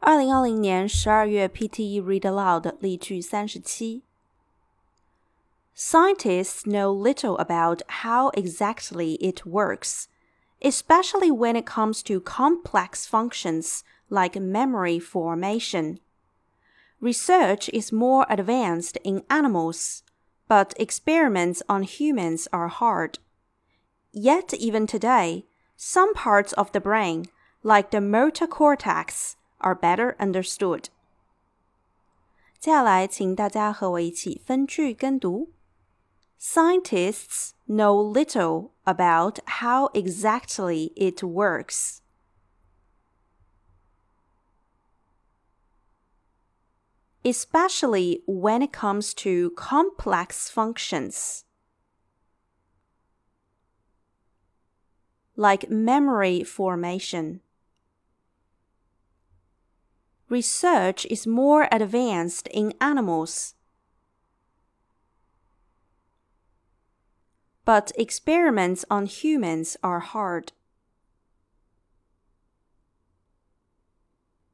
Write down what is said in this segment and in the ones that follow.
二零二零年十二月 PTE Read Aloud 例句三十七。Scientists know little about how exactly it works, especially when it comes to complex functions like memory formation. Research is more advanced in animals, but experiments on humans are hard. Yet, even today, some parts of the brain, like the motor cortex, are better understood. 接下来，请大家和我一起分句跟读。Scientists know little about how exactly it works. especially when it comes to complex functions like memory formation. Research is more advanced in animals, but experiments on humans are hard.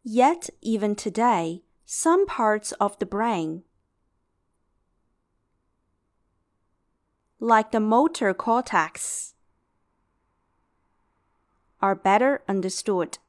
Yet, even today, some parts of the brain, like the motor cortex, are better understood.